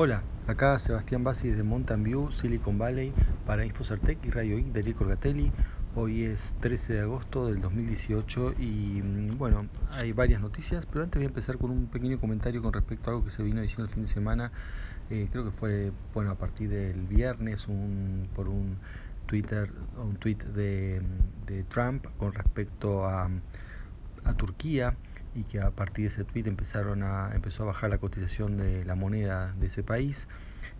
Hola, acá Sebastián Bassi de Mountain View, Silicon Valley, para Infocertec y Radio I de Rico Gatelli. Hoy es 13 de agosto del 2018 y mm, bueno, hay varias noticias, pero antes voy a empezar con un pequeño comentario con respecto a algo que se vino diciendo el fin de semana. Eh, creo que fue bueno a partir del viernes un, por un Twitter, un tweet de, de Trump con respecto a, a Turquía y que a partir de ese tweet empezaron a, empezó a bajar la cotización de la moneda de ese país.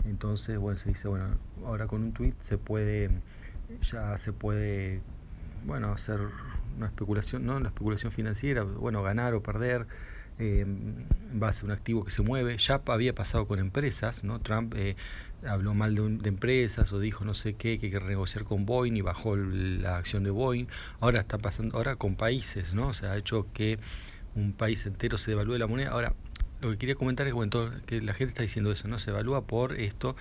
Entonces, bueno, se dice, bueno, ahora con un tweet se puede, ya se puede, bueno, hacer una especulación, ¿no? Una especulación financiera, bueno, ganar o perder eh, en base un activo que se mueve. Ya había pasado con empresas, ¿no? Trump eh, habló mal de, de, empresas o dijo no sé qué, que hay que renegociar con Boeing y bajó la acción de Boeing. Ahora está pasando, ahora con países, ¿no? O sea, ha hecho que un país entero se devalúe la moneda. Ahora, lo que quería comentar es bueno, que la gente está diciendo eso, ¿no? Se evalúa por esto,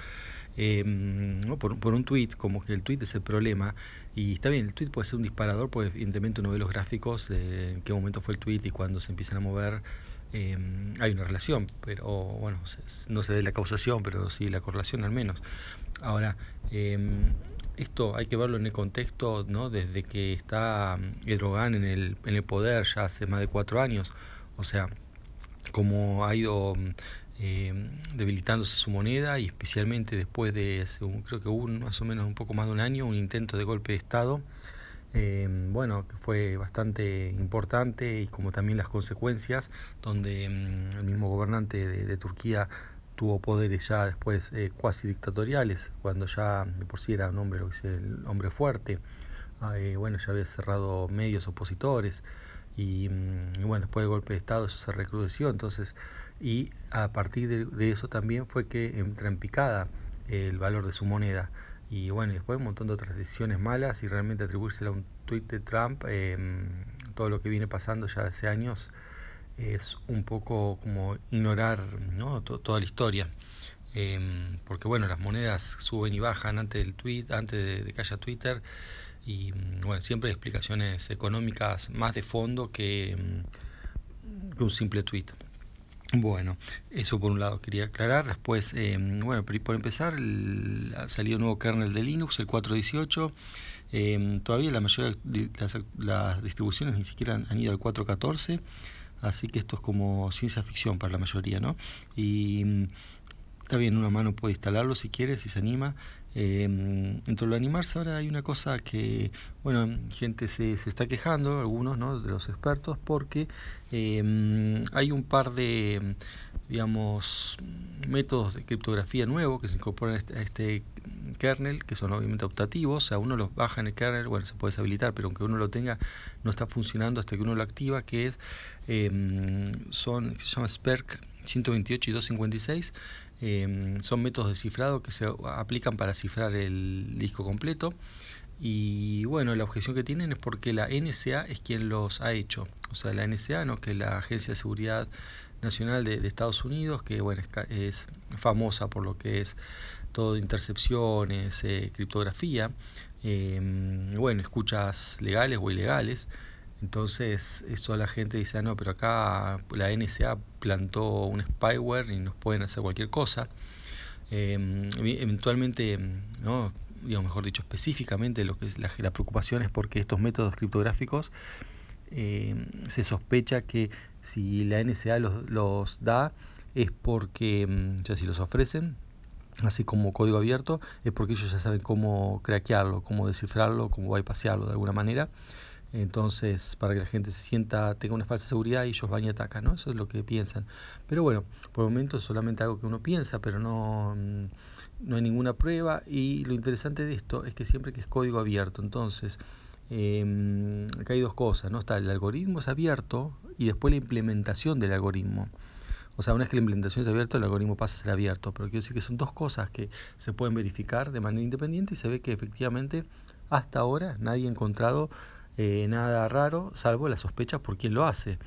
eh, ¿no? por, por, un tweet, como que el tweet es el problema. Y está bien, el tweet puede ser un disparador, porque evidentemente uno ve los gráficos de en qué momento fue el tweet y cuando se empiezan a mover. Eh, hay una relación, pero bueno, no se ve la causación, pero sí la correlación al menos. Ahora, eh, esto hay que verlo en el contexto, ¿no? Desde que está Erdogan en el, en el poder ya hace más de cuatro años, o sea, como ha ido eh, debilitándose su moneda y especialmente después de, hace un, creo que hubo más o menos un poco más de un año, un intento de golpe de Estado, eh, bueno, fue bastante importante y como también las consecuencias, donde mm, el mismo gobernante de, Turquía tuvo poderes ya después eh, cuasi dictatoriales, cuando ya de por sí era un hombre, lo que dice, hombre fuerte, eh, bueno, ya había cerrado medios opositores y, y, bueno, después del golpe de Estado eso se recrudeció, entonces, y a partir de, de eso también fue que entra en picada el valor de su moneda. Y bueno, después un montón de otras decisiones malas y realmente atribuírsela a un tuit de Trump, eh, todo lo que viene pasando ya hace años, es un poco como ignorar ¿no? toda la historia. Eh, porque bueno, las monedas suben y bajan antes del tweet, antes de, que haya Twitter. Y bueno, siempre hay explicaciones económicas más de fondo que, que un simple tweet. Bueno, eso por un lado quería aclarar. Después, eh, bueno, por empezar, el, ha salido un nuevo kernel de Linux, el 4.18. Eh, todavía la mayoría de las, las, distribuciones ni siquiera han, han ido al 4.14 así que esto es como ciencia ficción para la mayoría, ¿no? Y está bien, una mano puede instalarlo si quiere, si se anima. Eh, dentro de lo animarse ahora hay una cosa que, bueno, gente se, se está quejando, algunos, ¿no? De los expertos, porque eh, hay un par de, digamos, métodos de criptografía nuevos que se incorporan a este, a este kernel, que son obviamente optativos, o sea, uno los baja en el kernel, bueno, se puede deshabilitar, pero aunque uno lo tenga, no está funcionando hasta que uno lo activa, que es, eh, son, se llama SPERC 128 y 256, eh, son métodos de cifrado que se aplican para cifrar el disco completo. Y bueno, la objeción que tienen es porque la NSA es quien los ha hecho. O sea, la NSA, ¿no? que es la Agencia de Seguridad Nacional de, Estados Unidos, que bueno, es, es, famosa por lo que es todo de intercepciones, eh, criptografía, eh, bueno, escuchas legales o ilegales. Entonces, eso la gente dice, ah, no, pero acá la NSA plantó un spyware y nos pueden hacer cualquier cosa. Eh, eventualmente, ¿no? digamos, mejor dicho, específicamente lo que es la, la preocupación es porque estos métodos criptográficos eh, se sospecha que si la NSA los, los da es porque, ya si los ofrecen, así como código abierto, es porque ellos ya saben cómo craquearlo, cómo descifrarlo, cómo bypassarlo de alguna manera. Entonces, para que la gente se sienta, tenga una falsa seguridad y ellos van y atacan, ¿no? Eso es lo que piensan. Pero bueno, por el momento es solamente algo que uno piensa, pero no, no hay ninguna prueba. Y lo interesante de esto es que siempre que es código abierto, entonces, eh, acá hay dos cosas, ¿no? Está el algoritmo es abierto y después la implementación del algoritmo. O sea, una vez que la implementación es abierta, el algoritmo pasa a ser abierto. Pero quiero decir que son dos cosas que se pueden verificar de manera independiente y se ve que efectivamente hasta ahora nadie ha encontrado eh, nada raro, salvo la sospecha por quién lo hace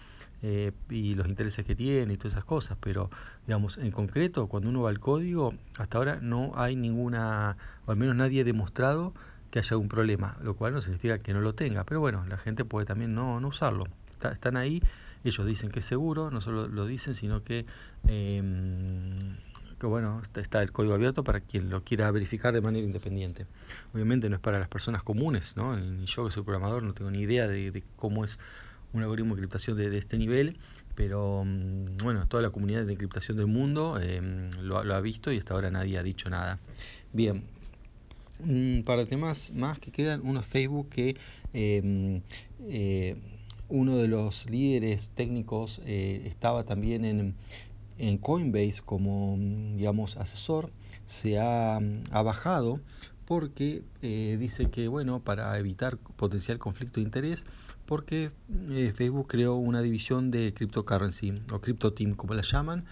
eh, y los intereses que tiene y todas esas cosas. Pero, digamos, en concreto, cuando uno va al código, hasta ahora no hay ninguna, o al menos nadie ha demostrado que haya un problema, lo cual no significa que no lo tenga. Pero bueno, la gente puede también no, no usarlo. Está, están ahí, ellos dicen que es seguro, no solo lo dicen, sino que eh, que bueno, está el código abierto para quien lo quiera verificar de manera independiente. Obviamente no es para las personas comunes, ¿no? Ni yo que soy programador no tengo ni idea de, cómo es un algoritmo de encriptación de, este nivel, pero mm, bueno, toda la comunidad de encriptación del mundo em, lo, ha visto y hasta ahora nadie ha dicho nada. Bien, un par de temas más que quedan. Uno Facebook que em, eh, uno de los líderes técnicos eh, estaba también en, en Coinbase como, mm, digamos, asesor, se ha, mm, bajado porque eh, dice que, bueno, para evitar potencial conflicto de interés, porque eh, Facebook creó una división de cryptocurrency o crypto team, como la llaman,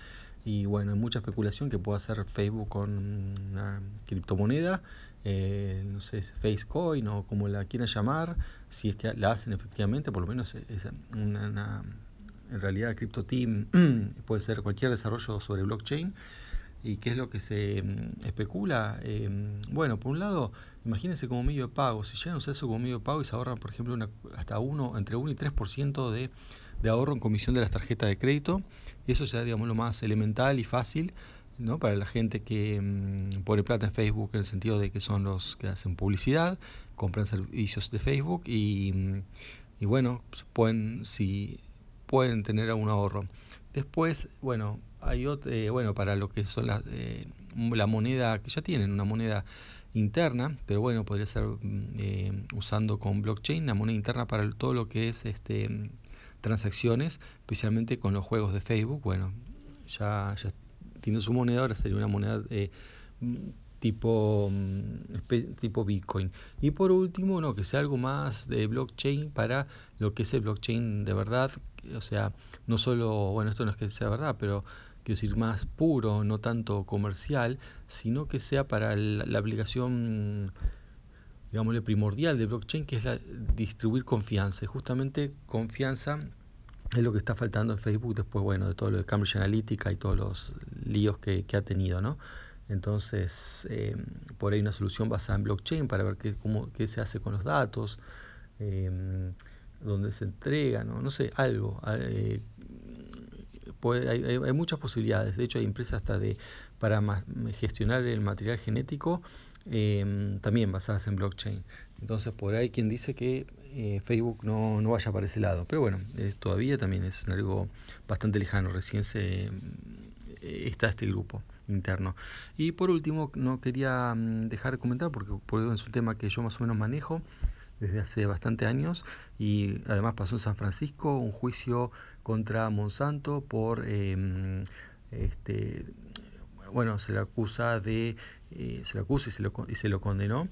y bueno, hay mucha especulación que puede hacer Facebook con una criptomoneda, eh, no sé, Facecoin o como la quieran llamar, si es que la hacen efectivamente, por lo menos es una en realidad Crypto Team puede ser cualquier desarrollo sobre blockchain. ¿Y qué es lo que se mm, especula? Em, bueno, por un lado, imagínense como medio de pago. Si llegan a eso como medio de pago y se ahorran, por ejemplo, hasta uno, entre 1 y 3% de, de ahorro en comisión de las tarjetas de crédito, eso ya digamos lo más elemental y fácil ¿no? para la gente que mm, pone plata en Facebook en el sentido de que son los que hacen publicidad, compran servicios de Facebook y, mm, y bueno, pueden, si pueden tener un ahorro. Después, bueno, hay otro, eh, bueno, para lo que son las, eh, la moneda, que ya tienen una moneda interna, pero bueno, podría ser mm, eh, usando con blockchain, la moneda interna para todo lo que es este transacciones, especialmente con los juegos de Facebook, bueno, ya, ya tiene su moneda, ahora sería una moneda tipo, mm, tipo Bitcoin. Y por último, no, que sea algo más de blockchain para lo que es el blockchain de verdad. O sea, no solo, bueno, esto no es que sea verdad, pero quiero decir más puro, no tanto comercial, sino que sea para la, aplicación digámosle, primordial de blockchain, que es la, distribuir confianza. Y justamente confianza es lo que está faltando en Facebook después, bueno, de todo lo de Cambridge Analytica y todos los líos que, que ha tenido, ¿no? Entonces, eh, por ahí una solución basada en blockchain para ver qué, cómo, qué se hace con los datos, eh, dónde se entregan, ¿no? no sé, algo. Eh, hay, muchas posibilidades. De hecho, hay empresas hasta de para gestionar el material genético eh, también basadas en blockchain. Entonces, por ahí quien dice que Facebook no, no, vaya para ese lado. Pero bueno, todavía también es algo bastante lejano. Recién se está este grupo interno. Y por último, no quería mm, dejar de comentar, porque, es un tema que yo más o menos manejo desde hace bastante años y además pasó en San Francisco un juicio contra Monsanto por em, este bueno se le acusa de eh, se le acusa y se lo, y se lo condenó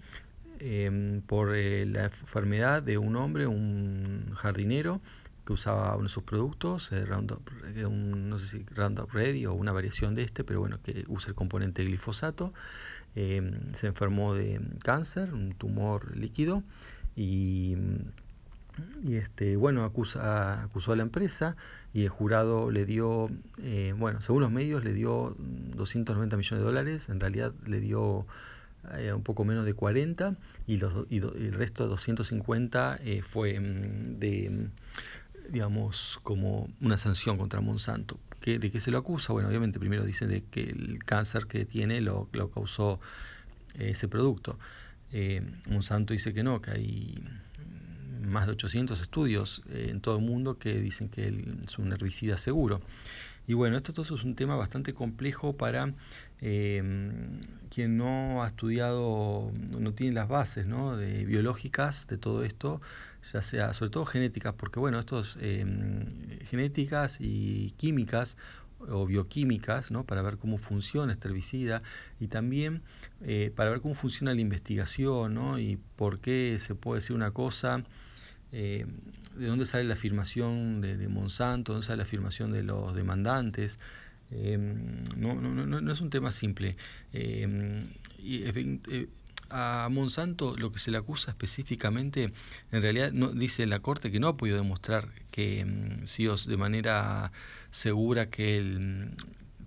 em, por eh, la enfermedad de un hombre un jardinero que usaba uno de sus productos, eh, Roundup, eh, no sé si Roundup Ready o una variación de este, pero bueno, que usa el componente glifosato. Eh, se enfermó de cáncer, un tumor líquido, y, y este, bueno, acusa, acusó a la empresa y el jurado le dio, bueno, según los medios le dio 290 millones de dólares, en realidad le dio un poco menos de 40 y, los, y, el resto de 250 fue mm, de digamos, como una sanción contra Monsanto. ¿De qué se lo acusa? Bueno, obviamente primero dice de que el cáncer que tiene lo, lo causó eh, ese producto. Eh, Monsanto dice que no, que hay más de 800 estudios eh, en todo el mundo que dicen que es un herbicida seguro. Y bueno, esto es un tema bastante complejo para em, quien no ha estudiado, no tiene las bases ¿no? de biológicas de todo esto, ya sea sobre todo genéticas, porque bueno, estos em, genéticas y químicas o bioquímicas, ¿no? para ver cómo funciona este herbicida y también eh, para ver cómo funciona la investigación ¿no? y por qué se puede decir una cosa eh, de dónde sale la afirmación de, Monsanto, dónde sale la afirmación de los demandantes. Eh, no, no, no, es un tema simple. Eh, y, a Monsanto lo que se le acusa específicamente, en realidad no, dice la Corte que no ha podido demostrar que mm, de manera segura que el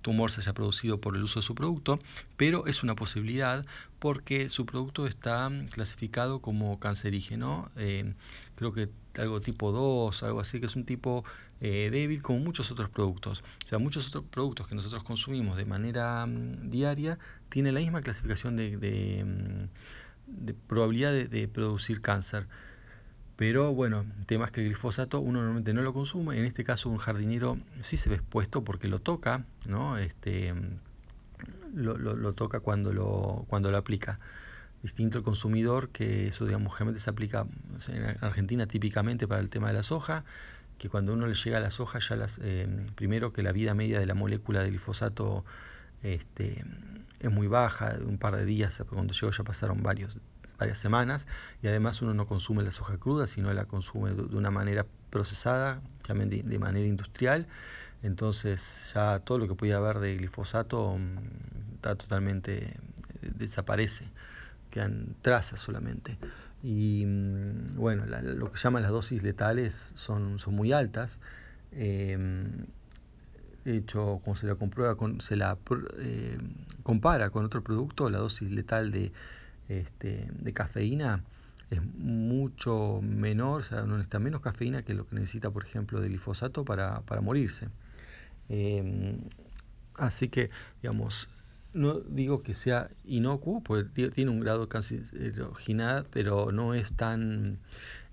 tumor se haya producido por el uso de su producto, pero es una posibilidad porque su producto está clasificado como cancerígeno, eh, creo que algo tipo 2, algo así, que es un tipo eh, débil como muchos otros productos. O sea, muchos otros productos que nosotros consumimos de manera mm, diaria tienen la misma clasificación de, mm, probabilidad de producir cáncer. Pero bueno, temas que el glifosato uno normalmente no lo consume. En este caso un jardinero sí se ve expuesto porque lo toca, ¿no? Este, lo, lo, toca cuando lo, cuando lo aplica. Distinto el consumidor, que eso digamos generalmente se aplica en Argentina típicamente para el tema de la soja, que cuando uno le llega a la soja ya las, eh, primero que la vida media de la molécula de glifosato este, es muy baja, un par de días, cuando llegó ya pasaron varios, varias semanas y además uno no consume la soja cruda, sino la consume de una manera procesada, también de, manera industrial. Entonces ya todo lo que podía haber de glifosato mm, está totalmente eh, desaparece, quedan trazas solamente. Y mm, bueno, lo que llaman las dosis letales son, son muy altas. Em, de hecho, cuando se la comprueba, con, se la eh, compara con otro producto, la dosis letal de este, de cafeína es mucho menor, o sea, no necesita menos cafeína que lo que necesita, por ejemplo, de glifosato para, para morirse. Em, así que, digamos, no digo que sea inocuo, porque tiene un grado de pero no es tan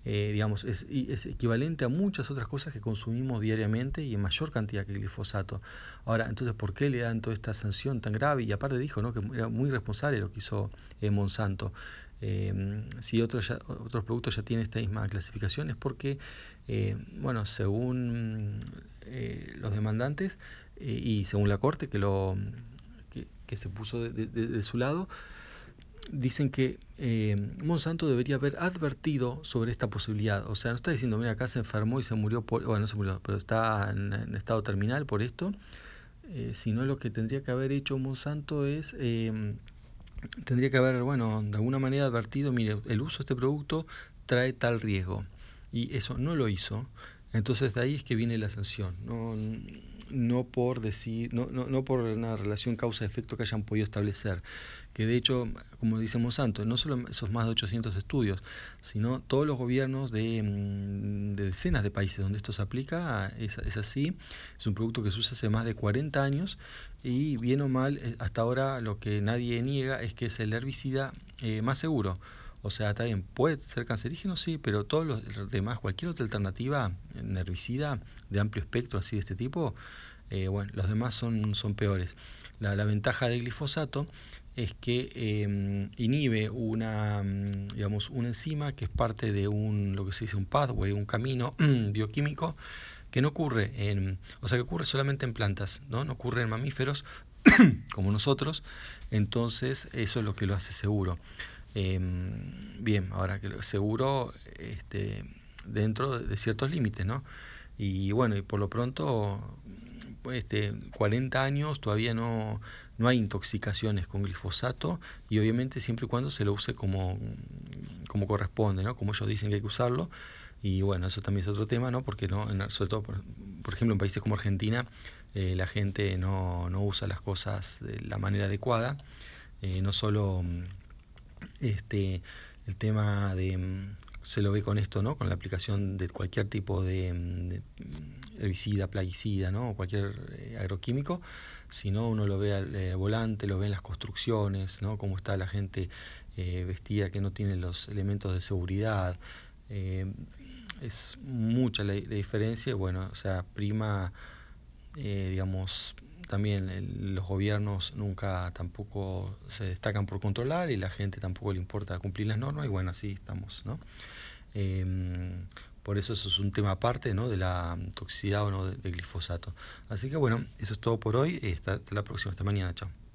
eh, digamos, es, es, equivalente a muchas otras cosas que consumimos diariamente y en mayor cantidad que el glifosato. Ahora, entonces, ¿por qué le dan toda esta sanción tan grave? Y aparte dijo ¿no? que era muy responsable lo que hizo eh, Monsanto. Eh, si otros, otros productos ya tienen esta misma clasificación es porque, bueno, según los demandantes y según la Corte que, lo, que, se puso de su lado, dicen que eh, Monsanto debería haber advertido sobre esta posibilidad. O sea, no está diciendo, mira, acá se enfermó y se murió, por, bueno, no se murió, pero está en, estado terminal por esto, eh, sino lo que tendría que haber hecho Monsanto es, eh, tendría que haber, bueno, de alguna manera advertido, mire, el uso de este producto trae tal riesgo. Y eso no lo hizo. Entonces de ahí es que viene la sanción, no, no por decir, no, no, no por una relación causa-efecto que hayan podido establecer, que de hecho, como dice Monsanto, no solo esos más de 800 estudios, sino todos los gobiernos de, mm, de decenas de países donde esto se aplica, es, es, así, es un producto que se usa hace más de 40 años y bien o mal, eh, hasta ahora lo que nadie niega es que es el herbicida eh, más seguro. O sea, está bien, puede ser cancerígeno, sí, pero todos los demás, cualquier otra alternativa herbicida de amplio espectro así de este tipo, eh, bueno, los demás son, son peores. La, ventaja del glifosato es que em, inhibe una, mm, digamos, una enzima que es parte de un, lo que se dice un pathway, un camino bioquímico que no ocurre en, o sea, que ocurre solamente en plantas, ¿no? No ocurre en mamíferos como nosotros, entonces eso es lo que lo hace seguro. Em, bien, ahora que seguro este, dentro de ciertos límites, ¿no? Y bueno, y por lo pronto, este, 40 años todavía no, no hay intoxicaciones con glifosato y obviamente siempre y cuando se lo use como, como corresponde, ¿no? Como ellos dicen que hay que usarlo. Y bueno, eso también es otro tema, ¿no? Porque no, sobre todo, por, ejemplo, en países como Argentina, eh, la gente no, no, usa las cosas de la manera adecuada. Eh, no solo este, el tema de mm, se lo ve con esto, ¿no? Con la aplicación de cualquier tipo de, mm, herbicida, plaguicida, ¿no? O cualquier eh, agroquímico, sino uno lo ve al eh, volante, lo ve en las construcciones, ¿no? Cómo está la gente eh, vestida que no tiene los elementos de seguridad. es mucha la, la, diferencia, bueno, o sea, prima, digamos, también los gobiernos nunca tampoco se destacan por controlar y la gente tampoco le importa cumplir las normas y bueno, así estamos, ¿no? Em, por eso eso es un tema aparte ¿no? de la toxicidad o no de, glifosato. Así que bueno, eso es todo por hoy. Hasta, hasta la próxima, hasta mañana, chao.